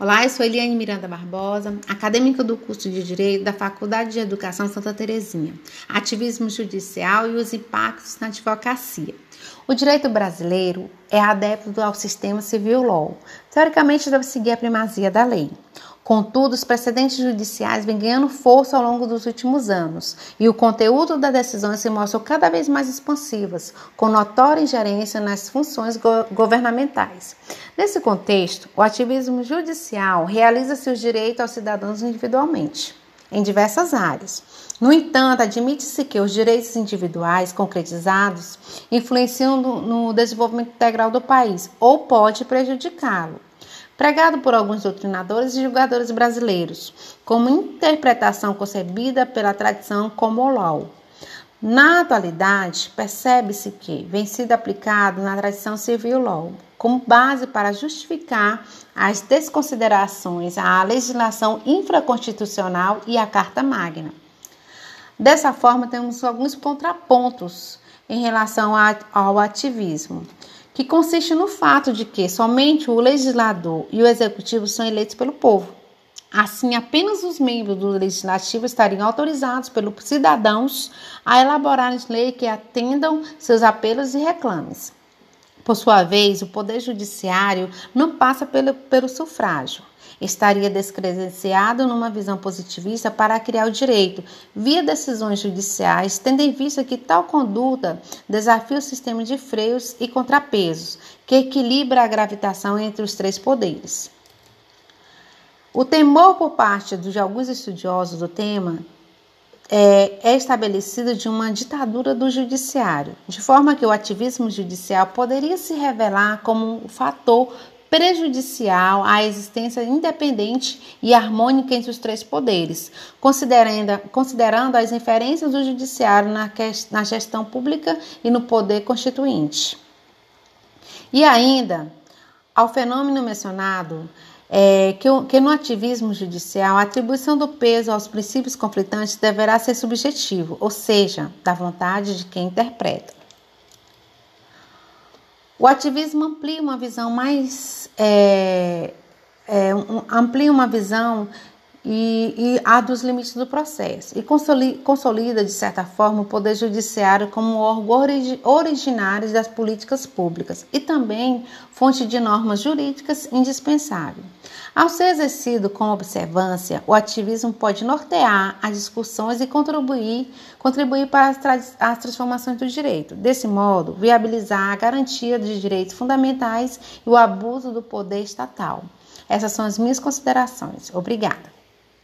Olá, eu sou Eliane Miranda Barbosa, acadêmica do curso de Direito da Faculdade de Educação Santa Terezinha, ativismo judicial e os impactos na advocacia. O direito brasileiro é adepto ao sistema civil law. Teoricamente, deve seguir a primazia da lei. Contudo, os precedentes judiciais vêm ganhando força ao longo dos últimos anos e o conteúdo das decisões se mostra cada vez mais expansivas, com notória ingerência nas funções go governamentais. Nesse contexto, o ativismo judicial realiza seus direitos aos cidadãos individualmente, em diversas áreas. No entanto, admite-se que os direitos individuais concretizados influenciam no, no desenvolvimento integral do país ou pode prejudicá-lo pregado por alguns doutrinadores e julgadores brasileiros, como interpretação concebida pela tradição como law. Na atualidade, percebe-se que vem sido aplicado na tradição civil law como base para justificar as desconsiderações à legislação infraconstitucional e à Carta Magna. Dessa forma, temos alguns contrapontos em relação ao ativismo que consiste no fato de que somente o legislador e o executivo são eleitos pelo povo. Assim, apenas os membros do legislativo estariam autorizados pelos cidadãos a elaborar leis que atendam seus apelos e reclames. Por sua vez, o Poder Judiciário não passa pelo, pelo sufrágio estaria descredenciado numa visão positivista para criar o direito via decisões judiciais, tendo em vista que tal conduta desafia o sistema de freios e contrapesos, que equilibra a gravitação entre os três poderes. O temor por parte de alguns estudiosos do tema é, é, estabelecido de uma ditadura do judiciário, de forma que o ativismo judicial poderia se revelar como um fator prejudicial à existência independente e harmônica entre os três poderes, considerando, considerando as inferências do judiciário na, na gestão pública e no poder constituinte. E ainda, ao fenômeno mencionado, é, que, que, no ativismo judicial a atribuição do peso aos princípios conflitantes deverá ser subjetivo, ou seja, da vontade de quem interpreta. O ativismo amplia uma visão mais. É, é, um, amplia uma visão e, e a dos limites do processo e consolida, de certa forma, o Poder Judiciário como órgão originário das políticas públicas e também fonte de normas jurídicas indispensável. Ao ser exercido com observância, o ativismo pode nortear as discussões e contribuir, contribuir para as, as transformações do direito. Desse modo, viabilizar a garantia de direitos fundamentais e o abuso do poder estatal. Essas são as minhas considerações. Obrigada.